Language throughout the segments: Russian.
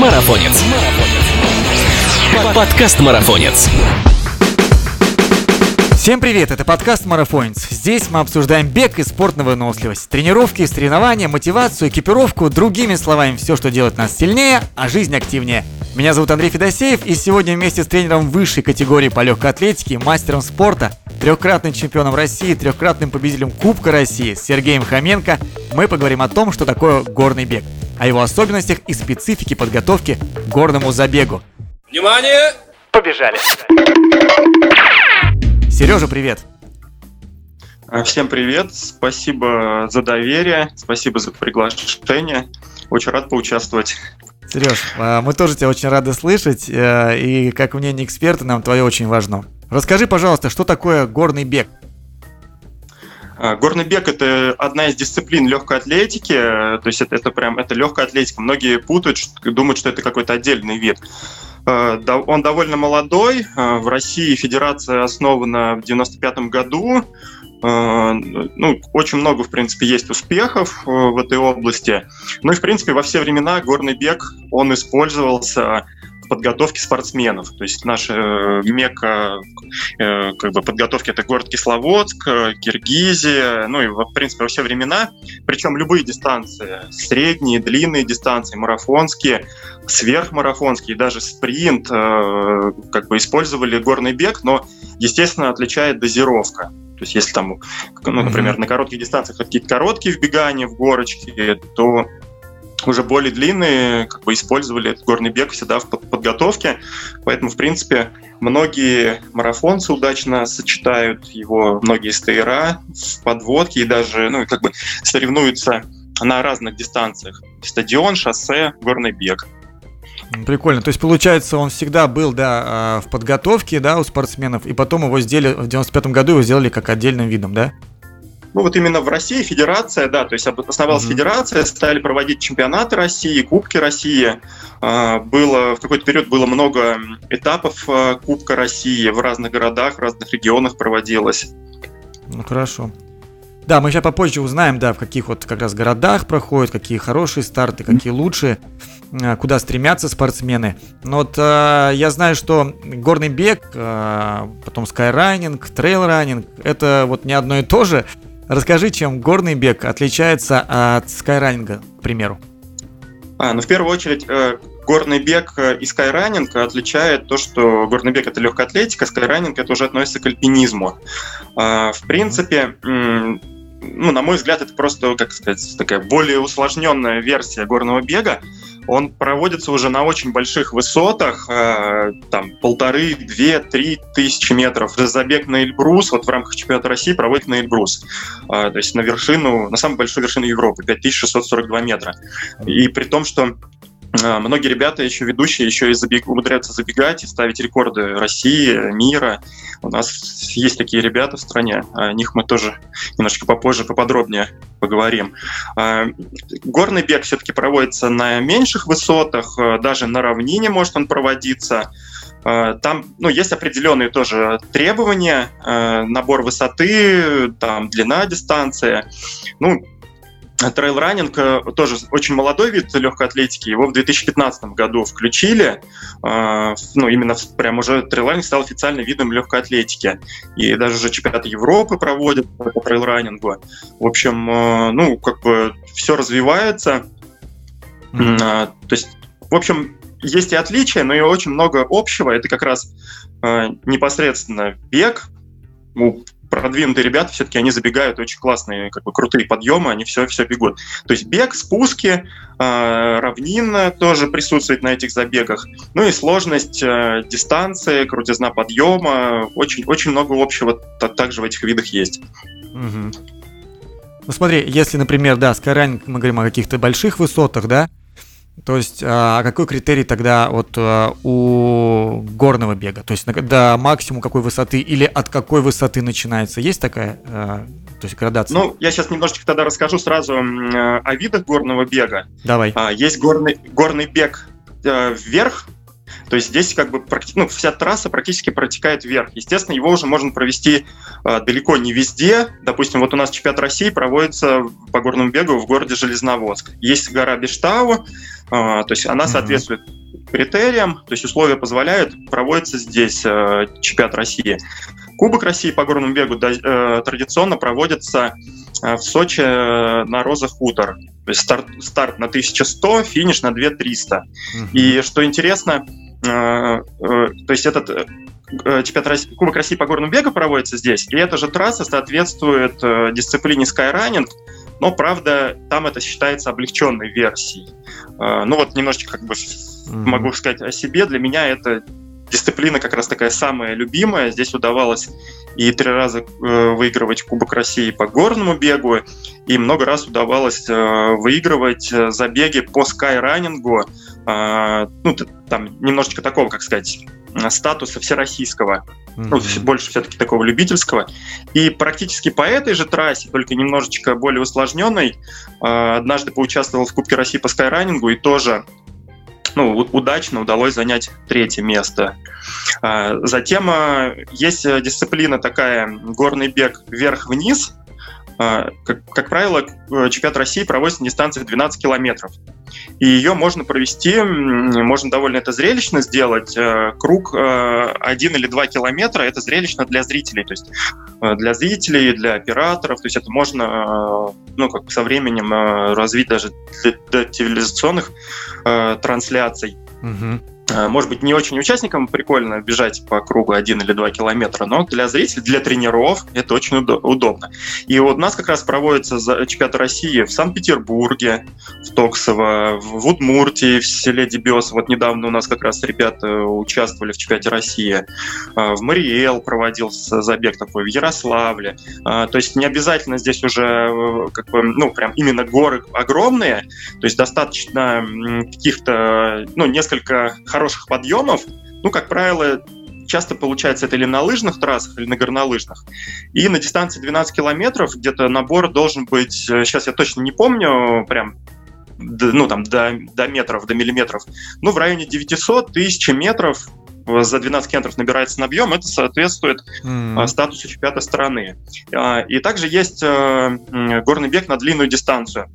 Марафонец. Подкаст Марафонец. Всем привет, это подкаст Марафонец. Здесь мы обсуждаем бег и спорт на выносливость, тренировки, соревнования, мотивацию, экипировку, другими словами, все, что делает нас сильнее, а жизнь активнее. Меня зовут Андрей Федосеев, и сегодня вместе с тренером высшей категории по легкой атлетике, мастером спорта, трехкратным чемпионом России, трехкратным победителем Кубка России Сергеем Хоменко мы поговорим о том, что такое горный бег, о его особенностях и специфике подготовки к горному забегу. Внимание! Побежали! Сережа, привет! А, всем привет, спасибо за доверие, спасибо за приглашение. Очень рад поучаствовать. Сереж, а, мы тоже тебя очень рады слышать, э, и как мнение эксперта нам твое очень важно. Расскажи, пожалуйста, что такое горный бег? А, горный бег это одна из дисциплин легкой атлетики, то есть это, это прям это легкая атлетика. Многие путают, думают, что это какой-то отдельный вид. А, он довольно молодой. В России федерация основана в 95 году. Ну, очень много, в принципе, есть успехов в этой области. Ну и, в принципе, во все времена горный бег, он использовался в подготовке спортсменов. То есть наша э, мека как бы, подготовки — это город Кисловодск, Киргизия, ну и, в принципе, во все времена. Причем любые дистанции, средние, длинные дистанции, марафонские, сверхмарафонские, даже спринт, как бы использовали горный бег, но, естественно, отличает дозировка. То есть если там, ну, например, на коротких дистанциях какие-то короткие вбегания в горочки, то уже более длинные как бы использовали этот горный бег всегда в подготовке. Поэтому, в принципе, многие марафонцы удачно сочетают его, многие стейра в подводке и даже, ну, как бы соревнуются на разных дистанциях. Стадион, шоссе, горный бег. Прикольно. То есть, получается, он всегда был, да, а, в подготовке, да, у спортсменов, и потом его сделали, в 95-м году его сделали как отдельным видом, да? Ну вот именно в России федерация, да, то есть основалась mm-hmm. федерация, стали проводить чемпионаты России, Кубки России. А, было в какой-то период было много этапов а, Кубка России в разных городах, в разных регионах проводилось. Ну хорошо. Да, мы сейчас попозже узнаем, да, в каких вот как раз городах проходят, какие хорошие старты, какие лучшие, э, куда стремятся спортсмены. Но вот э, я знаю, что горный бег, э, потом скайранинг, трейл-раннинг, это вот не одно и то же. Расскажи, чем горный бег отличается от скайранинга, к примеру. А, ну в первую очередь э, горный бег и скайранинг отличает то, что горный бег это легкая атлетика, скайранинг это уже относится к альпинизму. А, в принципе, ну, на мой взгляд, это просто, как сказать, такая более усложненная версия горного бега. Он проводится уже на очень больших высотах, э, там полторы, две, три тысячи метров. Забег на Эльбрус, вот в рамках чемпионата России проводит на Эльбрус. Э, то есть на вершину, на самую большую вершину Европы, 5642 метра. И при том, что многие ребята, еще ведущие, еще и забег, умудряются забегать и ставить рекорды России, мира. У нас есть такие ребята в стране, о них мы тоже немножко попозже поподробнее поговорим. А, горный бег все-таки проводится на меньших высотах, а, даже на равнине может он проводиться. Там ну, есть определенные тоже требования, набор высоты, там, длина дистанции. Ну, трейл-раннинг э, тоже очень молодой вид легкой атлетики. Его в 2015 году включили. Э, ну, именно прям уже трейл-раннинг стал официальным видом легкой атлетики. И даже уже чемпионаты Европы проводят по трейл-раннингу. В общем, э, ну, как бы все развивается. Mm-hmm. То есть, в общем, есть и отличия, но и очень много общего. Это как раз непосредственно бег, продвинутые ребята все-таки они забегают очень классные, как бы крутые подъемы, они все все бегут. То есть бег, спуски, э, равнина тоже присутствует на этих забегах. Ну и сложность э, дистанции, крутизна подъема, очень очень много общего также в этих видах есть. Угу. Ну смотри, если, например, да, скайранинг, мы говорим о каких-то больших высотах, да, то есть, а, а какой критерий тогда вот а, у горного бега? То есть до максимум какой высоты или от какой высоты начинается? Есть такая а, то есть градация? Ну, я сейчас немножечко тогда расскажу сразу о видах горного бега. Давай. Есть горный, горный бег вверх, То есть здесь как бы ну, вся трасса практически протекает вверх. Естественно, его уже можно провести э, далеко не везде. Допустим, вот у нас чемпионат России проводится по горному бегу в городе Железноводск. Есть гора Бештау, э, то есть она соответствует критериям, то есть условия позволяют, проводится здесь э, чемпионат России. Кубок России по горному бегу э, традиционно проводится в Сочи э, на Роза Хутор. То есть старт, старт на 1100, финиш на 2300. Угу. И что интересно, то есть этот чемпионат России, Кубок России по горному бегу проводится здесь, и эта же трасса соответствует дисциплине Skyrunning, но, правда, там это считается облегченной версией. Ну вот немножечко как бы mm-hmm. могу сказать о себе. Для меня это дисциплина как раз такая самая любимая. Здесь удавалось и три раза э, выигрывать Кубок России по горному бегу, и много раз удавалось э, выигрывать э, забеги по скайранингу, ну, там немножечко такого, как сказать, статуса всероссийского, mm-hmm. ну, больше все-таки такого любительского. И практически по этой же трассе, только немножечко более усложненной, однажды поучаствовал в Кубке России по скайранингу и тоже ну, удачно удалось занять третье место. А, затем а, есть дисциплина такая горный бег вверх-вниз. А, как, как правило, чемпионат России проводится на дистанции 12 километров. И ее можно провести, можно довольно это зрелищно сделать. Круг один или два километра – это зрелищно для зрителей. То есть для зрителей, для операторов. То есть это можно ну, как со временем развить даже для, для телевизионных трансляций. Угу. Э, может быть, не очень участникам прикольно бежать по кругу один или два километра, но для зрителей, для тренеров это очень удобно. И вот у нас как раз проводится чемпионат России в Санкт-Петербурге, в Токсово, в Удмуртии, в селе Дебес. Вот недавно у нас как раз ребята участвовали в чемпионате России. Э, в Мариэл проводился забег такой, в Ярославле. Э, то есть не обязательно здесь уже как бы, ну, прям именно горы огромные, то есть достаточно каких-то, ну, несколько хороших подъемов, ну, как правило, часто получается это или на лыжных трассах, или на горнолыжных. И на дистанции 12 километров где-то набор должен быть, сейчас э, я точно не помню, прям ну, там, до, до метров, до миллиметров, ну, в районе 900 тысяч метров за 12 километров набирается на объем, это соответствует mm. статусу чемпионата страны. А, и также есть э, горный бег на длинную дистанцию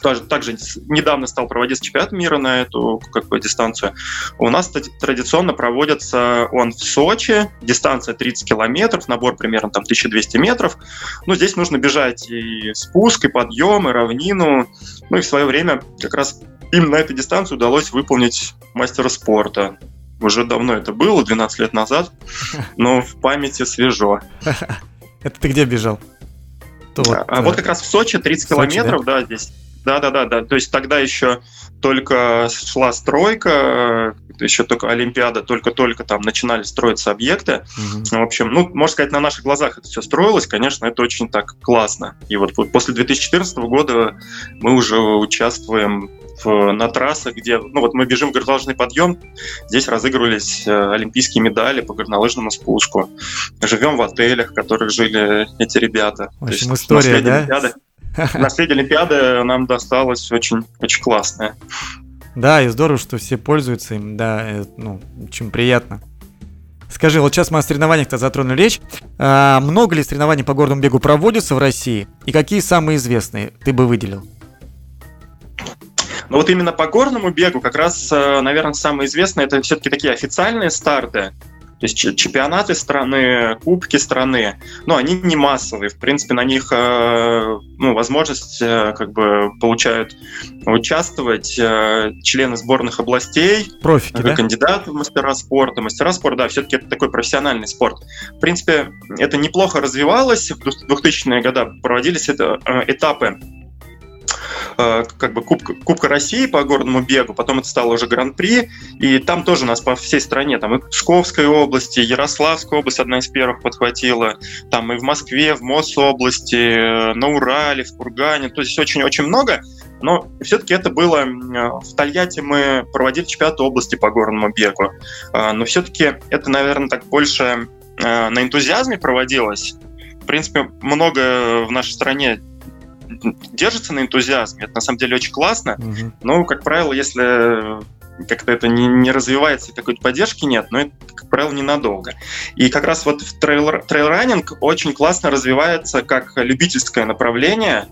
тоже, также недавно стал проводиться чемпионат мира на эту как бы, дистанцию. У нас традиционно проводится он в Сочи, дистанция 30 километров, набор примерно там 1200 метров. Ну, здесь нужно бежать и спуск, и подъем, и равнину. Ну и в свое время как раз им на этой дистанции удалось выполнить мастера спорта. Уже давно это было, 12 лет назад, но в памяти свежо. Это ты где бежал? Вот, а, вот э, как раз в Сочи 30 Сочи, километров, да? да, здесь да, да, да, да. То есть тогда еще только шла стройка, еще только Олимпиада, только-только там начинали строиться объекты. Угу. В общем, ну, можно сказать, на наших глазах это все строилось, конечно, это очень так классно. И вот после 2014 года мы уже участвуем в, на трассах, где, ну вот мы бежим горнолыжный подъем, здесь разыгрывались э, олимпийские медали по горнолыжному спуску. Живем в отелях, в которых жили эти ребята. В общем, есть, история, да? Олимпиады. Наследие Олимпиады нам досталось очень, очень классное. Да, и здорово, что все пользуются им, да, э, ну, очень приятно. Скажи, вот сейчас мы о соревнованиях-то затронули речь. А, много ли соревнований по горному бегу проводится в России? И какие самые известные ты бы выделил? Ну вот именно по горному бегу как раз, э, наверное, самые известные это все-таки такие официальные старты. То есть чемпионаты страны, кубки страны, ну, они не массовые. В принципе, на них э, ну, возможность э, как бы получают участвовать э, члены сборных областей, Профики, да? кандидаты в мастера спорта. Мастера спорта, да, все-таки это такой профессиональный спорт. В принципе, это неплохо развивалось. В 2000-е годы проводились это, этапы как бы Кубка, Кубка России по горному бегу, потом это стало уже Гран-при, и там тоже нас по всей стране, там и в Псковской области, Ярославская область одна из первых подхватила, там и в Москве, в Мособласти, э, на Урале, в Кургане, то есть очень-очень много, но все-таки это было в Тольятти мы проводили чемпионат области по горному бегу, э, но все-таки это, наверное, так больше на энтузиазме проводилось. В принципе, много в нашей стране держится на энтузиазме. Это на самом деле очень классно. Угу. Но, как правило, если как-то это не, не развивается, какой-то поддержки нет, но это, как правило, ненадолго. И как раз вот в трейл, трейл-раннинг очень классно развивается как любительское направление,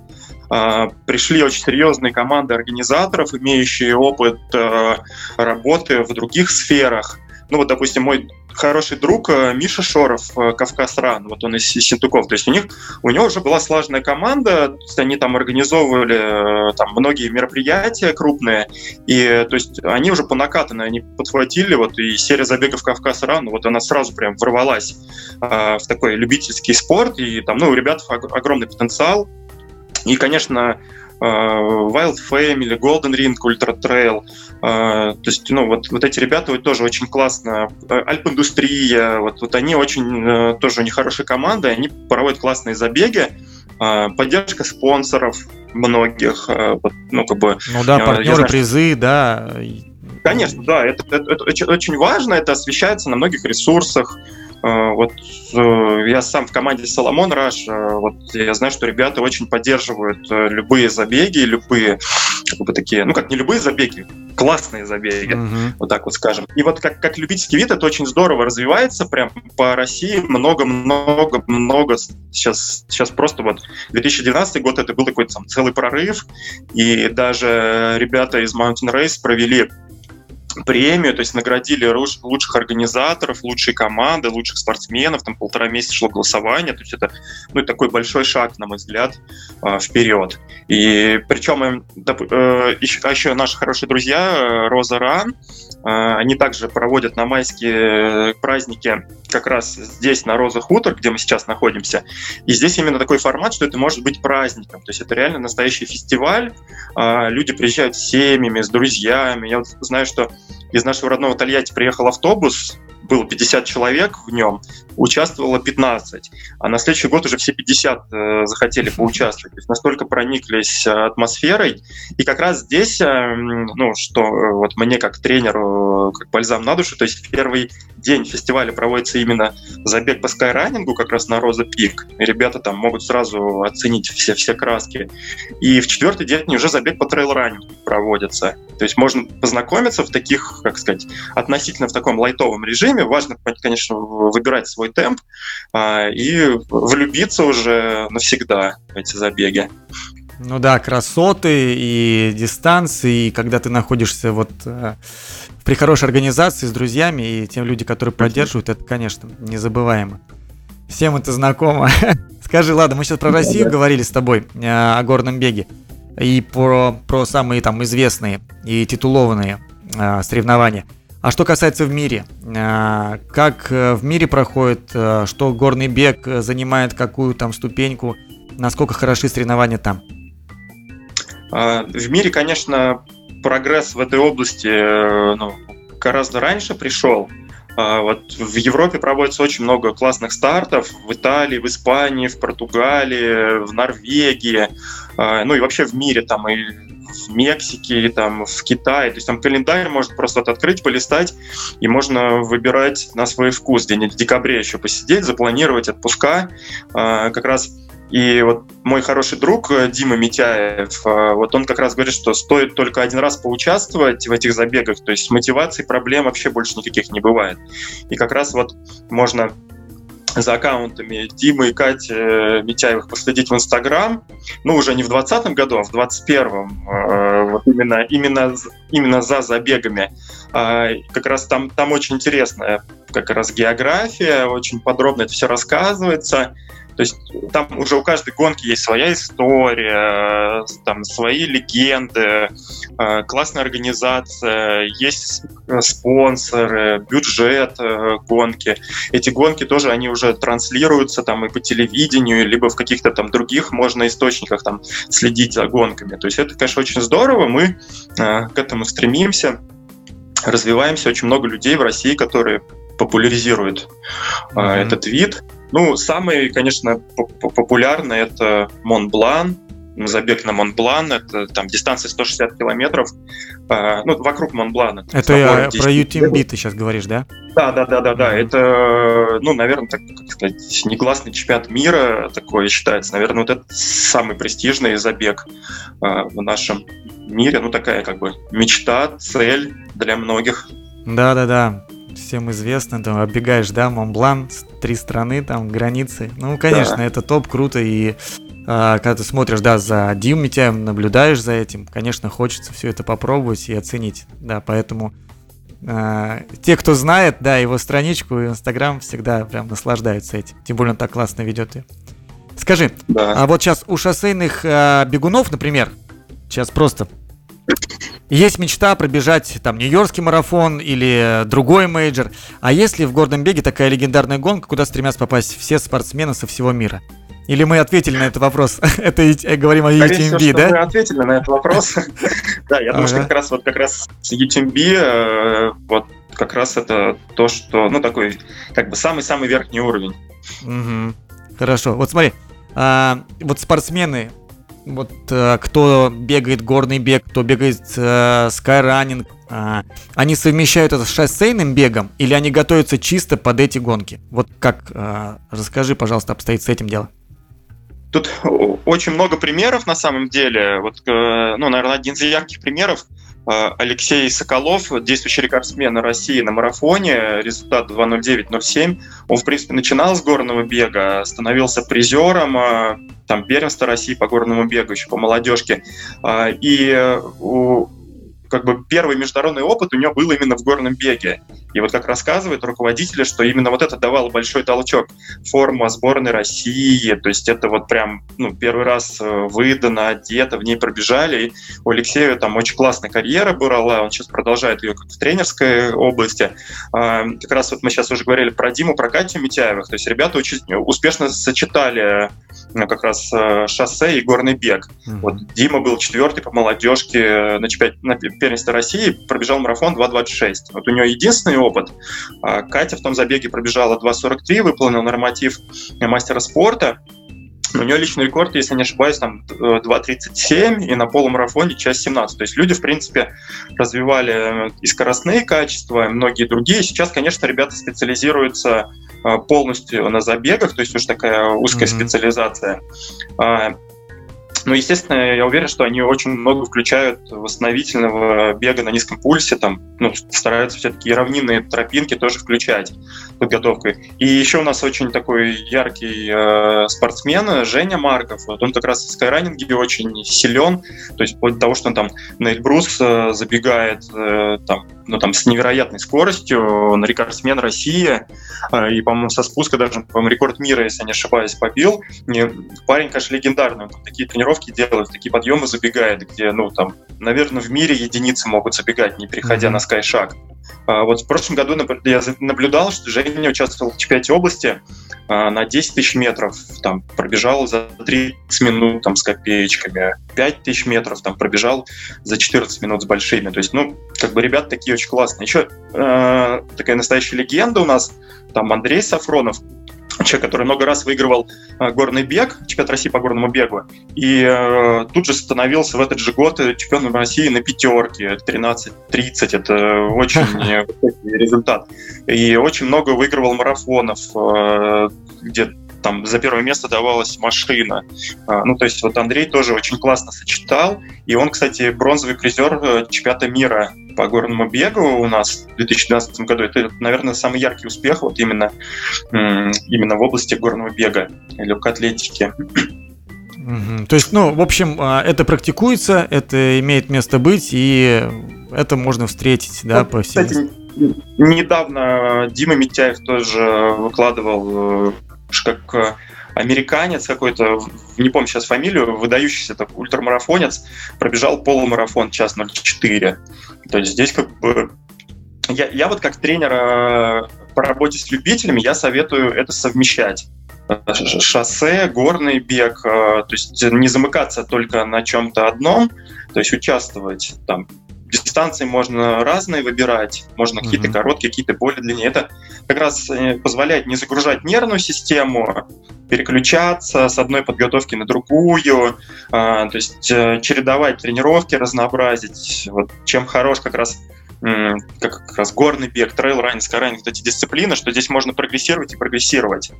а, пришли очень серьезные команды организаторов, имеющие опыт э, работы в других сферах. Ну вот, допустим, мой хороший друг э, Миша Шоров, э, Кавказ Ран, вот он из Синтуков. То есть у них у него уже была слаженная команда, то есть они там организовывали э, там многие мероприятия крупные, и то есть они уже по накатанной, они подхватили вот и серия забегов Кавказ Ран, вот она сразу прям ворвалась э, в такой любительский спорт, и там, ну, у ребят огромный потенциал, и, конечно, Wild Family, Golden Ring, Ultra Trail. То есть, ну, вот, вот эти ребята вот, тоже очень классно. Альп-индустрия, вот, вот они очень, э, тоже у них хорошая команда, они проводят классные забеги. Поддержка спонсоров многих. Э, вот, ну, как бы, ну да, партнеры, знаю, призы, да. Конечно, да, это, это, это очень важно, это освещается на многих ресурсах. Э, вот э, я сам в команде Соломон Раш, э, вот я знаю, что ребята очень поддерживают любые забеги, любые как бы такие, ну как не любые забеги, классные забеги, uh-huh. вот так вот скажем. И вот как, как любительский вид это очень здорово развивается, прям по России много-много-много сейчас, сейчас просто вот 2012 год это был такой там целый прорыв, и даже ребята из Mountain Race провели премию, то есть наградили лучших организаторов, лучшие команды, лучших спортсменов, там полтора месяца шло голосование, то есть это ну, такой большой шаг, на мой взгляд, а, вперед. И причем э, еще, а наши хорошие друзья э, Роза Ран, они также проводят на майские праздники как раз здесь, на Роза Хутор, где мы сейчас находимся. И здесь именно такой формат, что это может быть праздником. То есть это реально настоящий фестиваль. Люди приезжают с семьями, с друзьями. Я вот знаю, что из нашего родного Тольятти приехал автобус было 50 человек в нем, участвовало 15, а на следующий год уже все 50 э, захотели поучаствовать. То есть настолько прониклись э, атмосферой. И как раз здесь, э, ну, что э, вот мне как тренеру, как бальзам на душу, то есть первый день фестиваля проводится именно забег по скайранингу, как раз на Роза Пик. И ребята там могут сразу оценить все, все краски. И в четвертый день уже забег по трейл-раннингу проводится. То есть можно познакомиться в таких, как сказать, относительно в таком лайтовом режиме. Важно, конечно, выбирать свой темп а, и влюбиться уже навсегда в эти забеги. Ну да, красоты и дистанции, и когда ты находишься вот э, при хорошей организации с друзьями и тем люди, которые поддерживают, это, конечно, незабываемо. Всем это знакомо. Скажи, ладно, мы сейчас про Россию говорили с тобой э, о горном беге и про, про самые там известные и титулованные э, соревнования. А что касается в мире, э, как э, в мире проходит, э, что горный бег занимает какую там ступеньку, насколько хороши соревнования там? А, в мире, конечно, прогресс в этой области ну, гораздо раньше пришел. А, вот в Европе проводится очень много классных стартов, в Италии, в Испании, в Португалии, в Норвегии, а, ну и вообще в мире, там и в Мексике, и там в Китае. То есть там календарь можно просто открыть, полистать, и можно выбирать на свой вкус. Где-нибудь в декабре еще посидеть, запланировать отпуска. А, как раз и вот мой хороший друг э, Дима Митяев, э, вот он как раз говорит, что стоит только один раз поучаствовать в этих забегах, то есть мотивации проблем вообще больше никаких не бывает. И как раз вот можно за аккаунтами Димы и Кати э, Митяевых последить в Инстаграм, ну, уже не в 2020 году, а в 2021, вот именно, именно, именно за забегами. А, как раз там, там очень интересная как раз география, очень подробно это все рассказывается. То есть там уже у каждой гонки есть своя история, там свои легенды, э, классная организация, есть спонсоры, бюджет э, гонки. Эти гонки тоже, они уже транслируются там и по телевидению, либо в каких-то там других можно источниках там следить за гонками. То есть это, конечно, очень здорово, мы э, к этому стремимся, развиваемся, очень много людей в России, которые популяризируют mm-hmm. этот вид. Ну, самый, конечно, популярный это Монблан, забег на Монблан, это там дистанция 160 километров, э, ну, вокруг Монблана. Это я про UTMB ты сейчас говоришь, да? Да, да, да, да, да. Это, ну, наверное, так как сказать, негласный чемпионат мира такой считается. Наверное, вот это самый престижный забег э, в нашем мире. Ну, такая как бы мечта, цель для многих. Да-да-да, всем известно, там оббегаешь, да, Монблан, три страны, там, границы. Ну, конечно, да. это топ, круто, и а, когда ты смотришь, да, за Дим Митяем, наблюдаешь за этим, конечно, хочется все это попробовать и оценить, да, поэтому а, те, кто знает, да, его страничку и Инстаграм всегда прям наслаждаются этим, тем более он так классно ведет ее. Скажи, да. а вот сейчас у шоссейных а, бегунов, например, сейчас просто есть мечта пробежать там Нью-Йоркский марафон или другой мейджор. А если в горном беге такая легендарная гонка, куда стремятся попасть все спортсмены со всего мира? Или мы ответили на этот вопрос? Это говорим о UTMB, да? Мы ответили на этот вопрос. Да, я думаю, что как раз вот как раз UTMB э, вот как раз это то, что, ну, такой, как бы самый-самый верхний уровень. Хорошо. Вот смотри, а, вот спортсмены, вот э, кто бегает горный бег, кто бегает э, скайранинг, э, они совмещают это с шоссейным бегом или они готовятся чисто под эти гонки? Вот как, э, расскажи, пожалуйста, обстоит с этим дело. Тут очень много примеров на самом деле. Вот, э, ну, наверное, один из ярких примеров Алексей Соколов, действующий рекордсмен России на марафоне, результат 2.09.07. Он, в принципе, начинал с горного бега, становился призером э, там, первенства России по горному бегу, еще по молодежке. И как бы первый международный опыт у него был именно в горном беге. И вот как рассказывают руководители, что именно вот это давало большой толчок. Форма сборной России, то есть это вот прям ну, первый раз э, выдано, одето, в ней пробежали. И у Алексея там очень классная карьера была, он сейчас продолжает ее как в тренерской области. А, как раз вот мы сейчас уже говорили про Диму, про Катю Митяевых, то есть ребята очень успешно сочетали ну, как раз э, шоссе и горный бег. Mm-hmm. Вот Дима был четвертый по молодежке на, чемпионате, на первенстве России, пробежал марафон 2.26. Вот у него единственный опыт. А Катя в том забеге пробежала 2.43, выполнил норматив мастера спорта. У нее личный рекорд, если не ошибаюсь, там 2.37 и на полумарафоне час 17. То есть люди, в принципе, развивали и скоростные качества, и многие другие. Сейчас, конечно, ребята специализируются а, полностью на забегах, то есть уж такая узкая mm-hmm. специализация. Ну, естественно, я уверен, что они очень много включают восстановительного бега на низком пульсе, там, ну, стараются все-таки равнинные тропинки тоже включать подготовкой. И еще у нас очень такой яркий э, спортсмен Женя Марков. Вот он как раз в скайранинге очень силен, то есть вплоть до того, что он там на Эльбрус э, забегает э, там, ну, там, с невероятной скоростью, он рекордсмен России, э, и, по-моему, со спуска даже, по-моему, рекорд мира, если не ошибаюсь, побил. И парень, конечно, легендарный, он такие тренировки делает, такие подъемы забегает, где, ну, там, наверное, в мире единицы могут забегать, не переходя mm-hmm. на скайшаг. А вот в прошлом году я наблюдал, что Женя участвовал в чемпионате области а, на 10 тысяч метров, там, пробежал за 30 минут там, с копеечками, 5 тысяч метров там, пробежал за 14 минут с большими. То есть, ну, как бы ребята такие очень классные. Еще э, такая настоящая легенда у нас, там Андрей Сафронов, человек, который много раз выигрывал э, горный бег, чемпионат России по горному бегу, и э, тут же становился в этот же год чемпионом России на пятерке, 13-30, это очень высокий результат. И очень много выигрывал марафонов, э, где там за первое место давалась машина. Ну, то есть вот Андрей тоже очень классно сочетал, и он, кстати, бронзовый призер э, чемпионата мира по горному бегу у нас в 2012 году. Это, наверное, самый яркий успех вот именно, именно в области горного бега и легкоатлетики. Угу. То есть, ну, в общем, а, это практикуется, это имеет место быть, и это можно встретить, да, ну, по всей... Кстати, недавно Дима Митяев тоже выкладывал э, как э, американец какой-то, не помню сейчас фамилию, выдающийся так, ультрамарафонец, пробежал полумарафон час 04. То есть здесь как бы... Я, я вот как тренер э, по работе с любителями, я советую это совмещать шоссе, горный бег, э, то есть не замыкаться только на чем-то одном, то есть участвовать там дистанции можно разные выбирать, можно mm-hmm. какие-то короткие, какие-то более длинные. Это как раз э, позволяет не загружать нервную систему, переключаться с одной подготовки на другую, а, то есть э, чередовать тренировки, разнообразить. Вот чем хорош как раз как, как раз горный бег, трейл раннинг, скайранинг, вот эти дисциплины, что здесь можно прогрессировать и прогрессировать.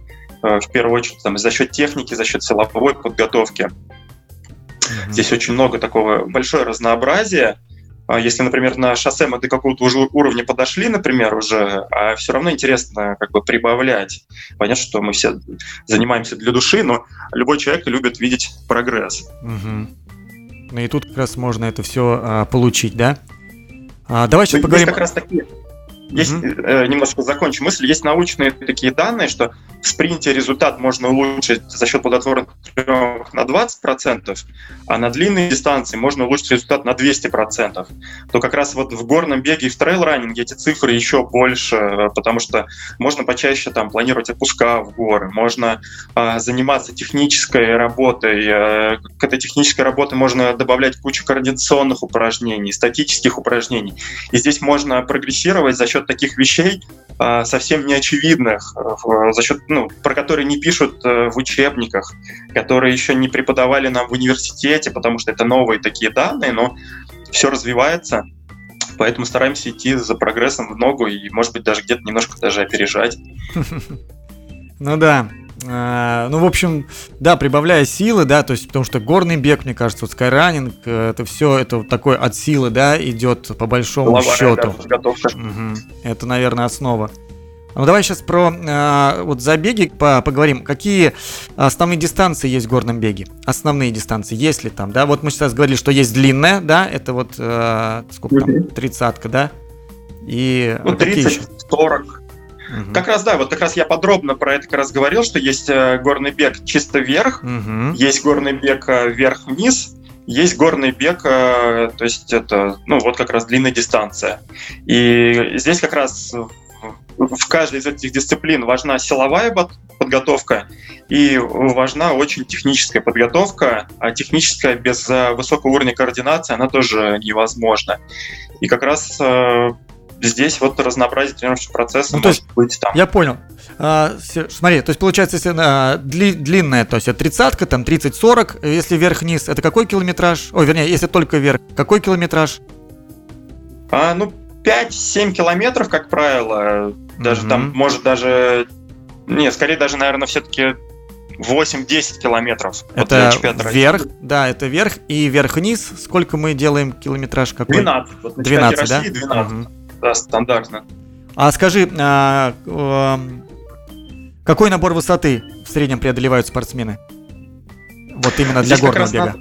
Э, в первую очередь там, за счет техники, за счет силовой подготовки. Mm-hmm. Здесь очень много такого, большое разнообразие, если, например, на шоссе мы до какого-то уже уровня подошли, например, уже, а все равно интересно как бы прибавлять. Понятно, что мы все занимаемся для души, но любой человек любит видеть прогресс. Угу. Ну и тут как раз можно это все а, получить, да? А, давай сейчас ну, поговорим. Как раз такие есть, mm-hmm. э, немножко закончу мысль, есть научные такие данные, что в спринте результат можно улучшить за счет плодотворных тренировок на 20%, а на длинной дистанции можно улучшить результат на 200%. То как раз вот в горном беге и в трейл-раннинге эти цифры еще больше, потому что можно почаще там планировать отпуска в горы, можно э, заниматься технической работой. Э, к этой технической работе можно добавлять кучу координационных упражнений, статических упражнений. И здесь можно прогрессировать за счет счет таких вещей а, совсем неочевидных, э, за счет, ну, про которые не пишут э, в учебниках, которые еще не преподавали нам в университете, потому что это новые такие данные, но все развивается, поэтому стараемся идти за прогрессом в ногу и, может быть, даже где-то немножко даже опережать. Ну да, а, ну, в общем, да, прибавляя силы, да, то есть, потому что горный бег, мне кажется, вот скайранинг, э, это все, это такой от силы, да, идет по большому Лаваря, счету. Да, угу. Это, наверное, основа. Ну, давай сейчас про э, вот забеги по поговорим. Какие основные дистанции есть в горном беге? Основные дистанции, есть ли там, да? Вот мы сейчас говорили, что есть длинная, да, это вот э, сколько там, тридцатка, да? И ну, 30, 40, Угу. Как раз, да, вот как раз я подробно про это как раз говорил, что есть э, горный бег чисто вверх, угу. есть горный бег э, вверх-вниз, есть горный бег, э, то есть это, ну, вот как раз длинная дистанция. И здесь как раз в каждой из этих дисциплин важна силовая подготовка и важна очень техническая подготовка, а техническая без высокого уровня координации, она тоже невозможна. И как раз здесь вот разнообразие тренировочного процесса ну, то есть, быть там. Я понял. А, смотри, то есть получается, если а, дли, длинная, то есть это тридцатка, там 30-40, если вверх-вниз, это какой километраж? Ой, вернее, если только вверх, какой километраж? А, ну, 5-7 километров, как правило. Даже mm-hmm. там, может, даже... Не, скорее даже, наверное, все-таки 8-10 километров. Это вот вверх, да, это вверх. И вверх-вниз сколько мы делаем километраж? Какой? 12. Вот 12, России да? 12. Угу да, стандартно. А скажи, а, а, какой набор высоты в среднем преодолевают спортсмены? Вот именно для Здесь горного бега. Надо,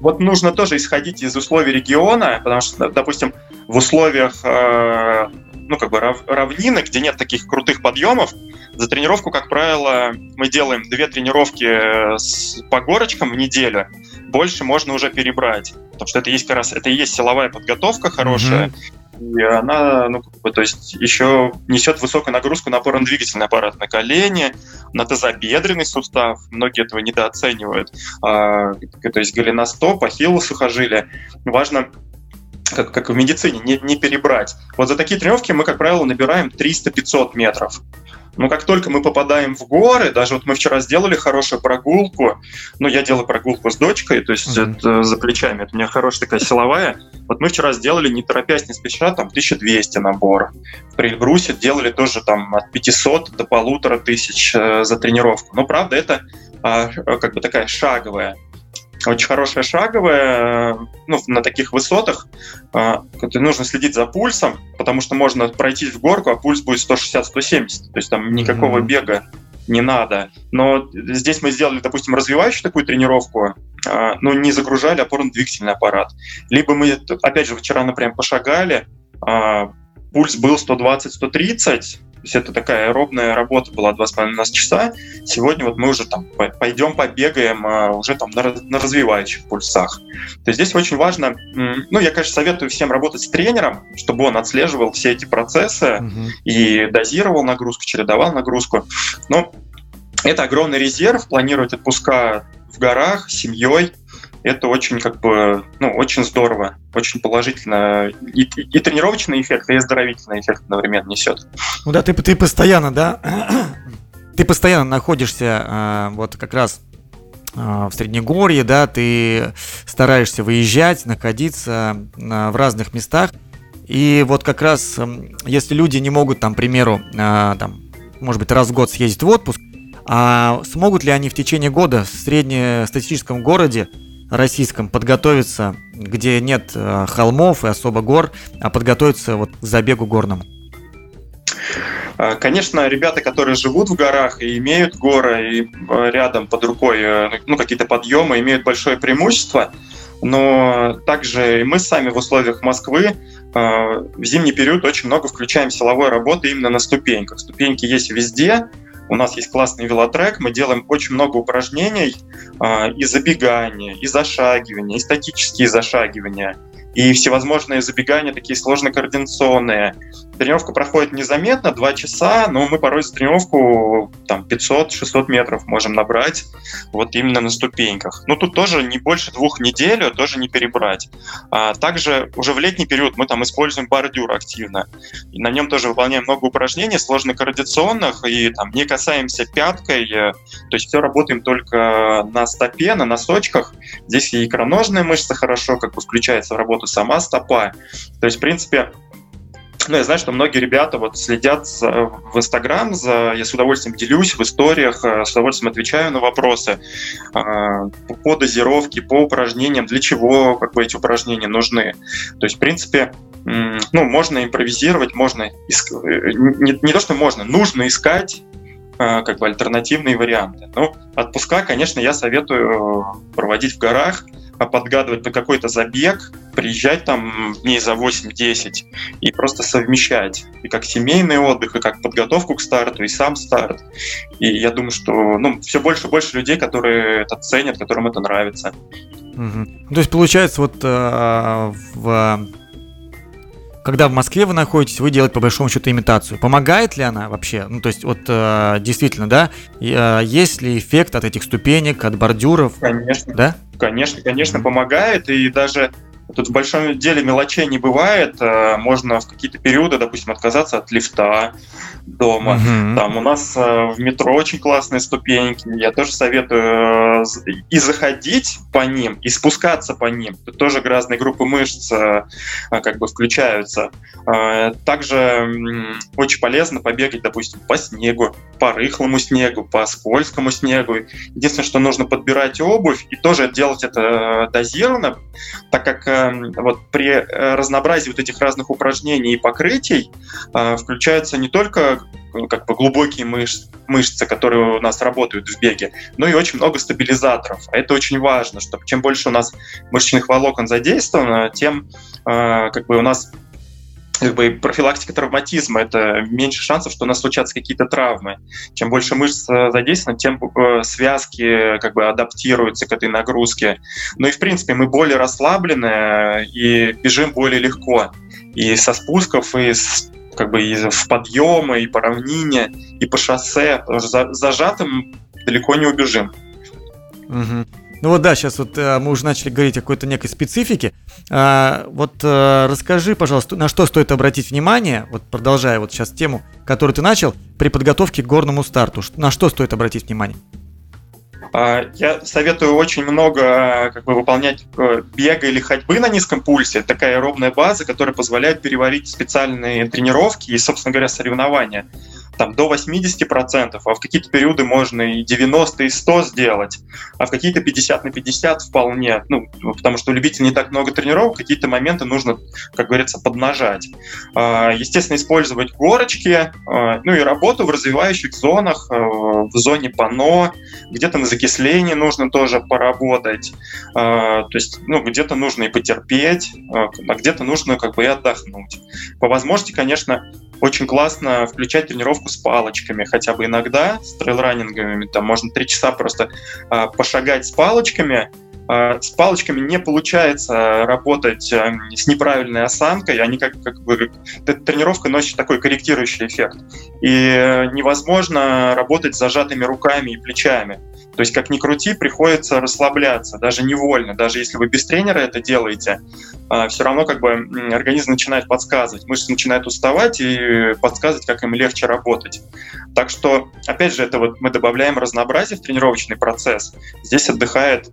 вот нужно тоже исходить из условий региона, потому что, допустим, в условиях э, ну, как бы рав, равнины, где нет таких крутых подъемов, за тренировку, как правило, мы делаем две тренировки с, по горочкам в неделю. Больше можно уже перебрать, потому что это есть как раз это и есть силовая подготовка хорошая, mm-hmm и она, ну, как бы, то есть еще несет высокую нагрузку на опорно-двигательный аппарат, на колени, на тазобедренный сустав. Многие этого недооценивают. А, то есть голеностоп, ахиллу сухожилия. Важно как, как в медицине, не, не перебрать. Вот за такие тренировки мы, как правило, набираем 300-500 метров. Но как только мы попадаем в горы, даже вот мы вчера сделали хорошую прогулку, ну, я делаю прогулку с дочкой, то есть mm-hmm. это за плечами, это у меня хорошая такая силовая. Вот мы вчера сделали, не торопясь, не спеша, там 1200 набор. В Прильбрусе делали тоже там от 500 до полутора тысяч э, за тренировку. Но, правда, это э, как бы такая шаговая очень хорошая шаговая, э, ну, на таких высотах. Э, нужно следить за пульсом, потому что можно пройти в горку, а пульс будет 160-170. То есть там никакого mm-hmm. бега не надо. Но здесь мы сделали, допустим, развивающую такую тренировку, э, но не загружали опорно-двигательный аппарат. Либо мы, опять же, вчера, например, пошагали, пульс был 120-130, есть это такая ровная работа была 2,5 часа. Сегодня вот мы уже там пойдем побегаем а, уже там на, на развивающих пульсах. То есть здесь очень важно, ну, я, конечно, советую всем работать с тренером, чтобы он отслеживал все эти процессы угу. и дозировал нагрузку, чередовал нагрузку. Но это огромный резерв, планировать отпуска в горах с семьей, это очень как бы, ну, очень здорово, очень положительно. И, и тренировочный эффект, и оздоровительный эффект одновременно несет. Ну да, ты, ты постоянно, да, ты постоянно находишься э, вот как раз э, в Среднегорье, да, ты стараешься выезжать, находиться э, в разных местах. И вот как раз, э, если люди не могут, там, к примеру, э, там, может быть, раз в год съездить в отпуск, а смогут ли они в течение года в среднестатистическом городе российском подготовиться, где нет э, холмов и особо гор, а подготовиться вот к забегу горному? А, конечно, ребята, которые живут в горах и имеют горы и э, рядом под рукой ну, какие-то подъемы, имеют большое преимущество. Но также и мы сами в условиях Москвы в зимний период очень много включаем силовой работы именно на ступеньках. Ступеньки есть везде, у нас есть классный велотрек, мы делаем очень много упражнений э, и забегания, и зашагивания, и статические зашагивания, и всевозможные забегания такие сложно-координационные. Тренировка проходит незаметно, 2 часа, но мы порой за тренировку там 500-600 метров можем набрать вот именно на ступеньках. Ну, тут тоже не больше двух недель, тоже не перебрать. А также уже в летний период мы там используем бордюр активно. И на нем тоже выполняем много упражнений сложно-координационных, и там не касаемся пяткой, э, то есть все работаем только на стопе, на носочках. Здесь и икроножная мышца хорошо как бы включается в работу сама стопа. То есть, в принципе, ну, я знаю, что многие ребята вот следят за, в Инстаграм, за, я с удовольствием делюсь в историях, э, с удовольствием отвечаю на вопросы э, по дозировке, по упражнениям, для чего как бы эти упражнения нужны. То есть, в принципе, ну, можно импровизировать, можно иск... Э, не, не то, что можно, нужно искать э, как бы альтернативные варианты. Ну, отпуска, конечно, я советую проводить в горах, подгадывать на какой-то забег, приезжать там дней за 8-10 и просто совмещать. И как семейный отдых, и как подготовку к старту, и сам старт. И я думаю, что ну, все больше и больше людей, которые это ценят, которым это нравится. Угу. То есть, получается, вот э, в когда в Москве вы находитесь, вы делаете по большому счету имитацию. Помогает ли она вообще? Ну, то есть, вот э, действительно, да, э, есть ли эффект от этих ступенек, от бордюров? Конечно. Да? Конечно, конечно, помогает. И даже Тут в большом деле мелочей не бывает. Э, можно в какие-то периоды, допустим, отказаться от лифта дома. Mm-hmm. Там у нас э, в метро очень классные ступеньки. Я тоже советую э, и заходить по ним, и спускаться по ним. Тут тоже разные группы мышц как бы включаются. Также очень полезно побегать, допустим, по снегу, по рыхлому снегу, по скользкому снегу. Единственное, что нужно подбирать обувь и тоже делать это дозированно, так как вот при э, разнообразии вот этих разных упражнений и покрытий э, включаются не только ну, как бы глубокие мышцы, мышцы, которые у нас работают в беге, но и очень много стабилизаторов. А это очень важно, чтобы чем больше у нас мышечных волокон задействовано, тем э, как бы у нас как бы профилактика травматизма, это меньше шансов, что у нас случатся какие-то травмы. Чем больше мышц э, задействовано, тем э, связки как бы адаптируются к этой нагрузке. Ну и в принципе мы более расслаблены и бежим более легко. И со спусков, и с как бы и в подъемы, и по равнине, и по шоссе. За, зажатым далеко не убежим. Угу. Ну вот да, сейчас вот э, мы уже начали говорить о какой-то некой специфике. А, вот э, расскажи, пожалуйста, на что стоит обратить внимание, вот продолжая вот сейчас тему, которую ты начал, при подготовке к горному старту. На что стоит обратить внимание? А, я советую очень много как бы, выполнять э, бега или ходьбы на низком пульсе. Это такая ровная база, которая позволяет переварить специальные тренировки и, собственно говоря, соревнования там, до 80%, а в какие-то периоды можно и 90, и 100 сделать, а в какие-то 50 на 50 вполне, ну, потому что у любителей не так много тренировок, какие-то моменты нужно, как говорится, поднажать. А, естественно, использовать горочки, а, ну и работу в развивающих зонах, а, в зоне пано, где-то на закислении нужно тоже поработать, то есть, ну, где-то нужно и потерпеть, а где-то нужно как бы и отдохнуть. По возможности, конечно, очень классно включать тренировку с палочками, хотя бы иногда, с трейлранингами, там можно три часа просто э, пошагать с палочками, э, с палочками не получается работать э, с неправильной осанкой, они как, как бы тренировка носит такой корректирующий эффект. И невозможно работать с зажатыми руками и плечами. То есть, как ни крути, приходится расслабляться, даже невольно, даже если вы без тренера это делаете, а, все равно как бы организм начинает подсказывать, мышцы начинают уставать и подсказывать, как им легче работать. Так что, опять же, это вот мы добавляем разнообразие в тренировочный процесс. Здесь отдыхает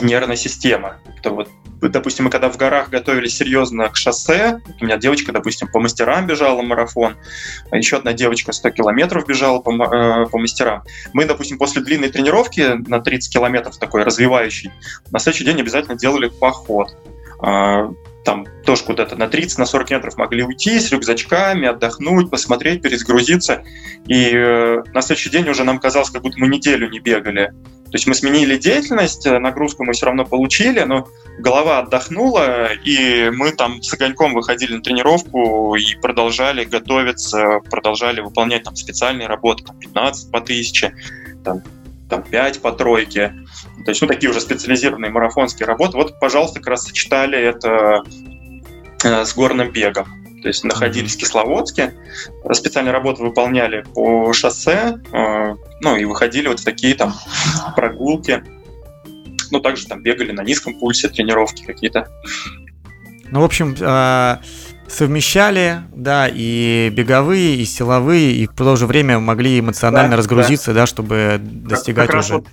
нервная система. Это вот допустим, мы когда в горах готовились серьезно к шоссе, у меня девочка, допустим, по мастерам бежала марафон, а еще одна девочка 100 километров бежала по, э, по мастерам. Мы, допустим, после длинной тренировки на 30 километров такой развивающий, на следующий день обязательно делали поход. А, там тоже куда-то на 30, на 40 метров могли уйти с рюкзачками, отдохнуть, посмотреть, перезагрузиться. И э, на следующий день уже нам казалось, как будто мы неделю не бегали. То есть мы сменили деятельность, э, нагрузку мы все равно получили, но голова отдохнула, и мы там с огоньком выходили на тренировку и продолжали готовиться, продолжали выполнять там специальные работы, там 15 по тысяче, там, там 5 по тройке. То есть, ну, такие уже специализированные марафонские работы. Вот, пожалуйста, как раз сочетали это э, с горным бегом. То есть находились в Кисловодске, специальные работы выполняли по шоссе, э, ну и выходили вот в такие там прогулки. Ну, также там бегали на низком пульсе, тренировки какие-то. Ну, в общем, а, совмещали, да, и беговые, и силовые, и в то же время могли эмоционально да, разгрузиться, да. да, чтобы достигать как, как уже. Вот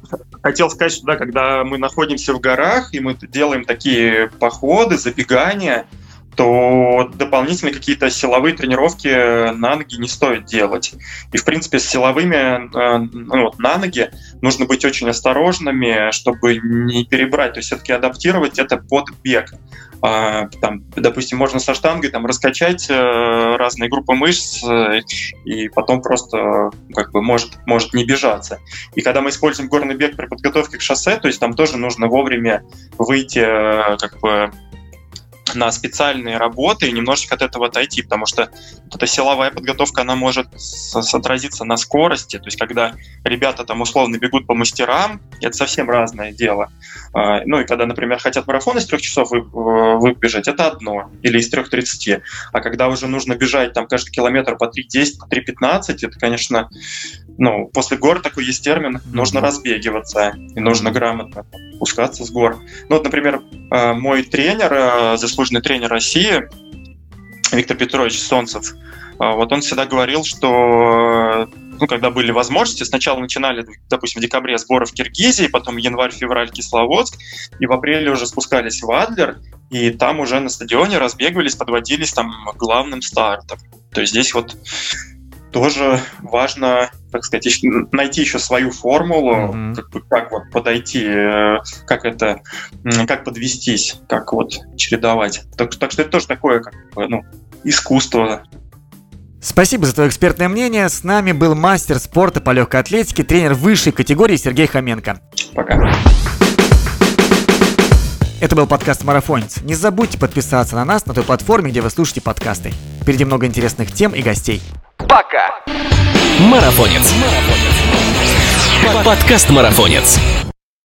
хотел сказать, что да, когда мы находимся в горах, и мы делаем такие походы, забегания, то дополнительные какие-то силовые тренировки на ноги не стоит делать. И, в принципе, с силовыми э, ну, на ноги нужно быть очень осторожными, чтобы не перебрать, то есть все-таки адаптировать это под бег. А, там, допустим, можно со штангой там раскачать э, разные группы мышц э, и потом просто как бы может может не бежаться. И когда мы используем горный бег при подготовке к шоссе, то есть там тоже нужно вовремя выйти как бы на специальные работы и немножечко от этого отойти, потому что вот эта силовая подготовка, она может отразиться на скорости, то есть когда ребята там условно бегут по мастерам, это совсем разное дело. А, ну и когда, например, хотят марафон из трех часов выбежать, это одно, или из трех тридцати. А когда уже нужно бежать там каждый километр по 3.10, по 3.15, это, конечно, ну, после гор такой есть термин, нужно разбегиваться, и нужно грамотно спускаться с гор. Ну вот, например, э, мой тренер, э, заслуженный тренер России, Виктор Петрович Солнцев, э, вот он всегда говорил, что ну, когда были возможности, сначала начинали, допустим, в декабре сборы в Киргизии, потом январь-февраль Кисловодск, и в апреле уже спускались в Адлер, и там уже на стадионе разбегивались, подводились там главным стартом. То есть здесь вот тоже важно, так сказать, найти еще свою формулу, mm-hmm. как, бы, как вот подойти, э, как это, как подвестись, как вот чередовать. Так, так что это тоже такое, как бы, ну, искусство. Спасибо за твое экспертное мнение. С нами был мастер спорта по легкой атлетике, тренер высшей категории Сергей Хоменко. Пока. Это был подкаст «Марафонец». Не забудьте подписаться на нас на той платформе, где вы слушаете подкасты. Впереди много интересных тем и гостей. Пока. Марафонец. Подкаст Марафонец.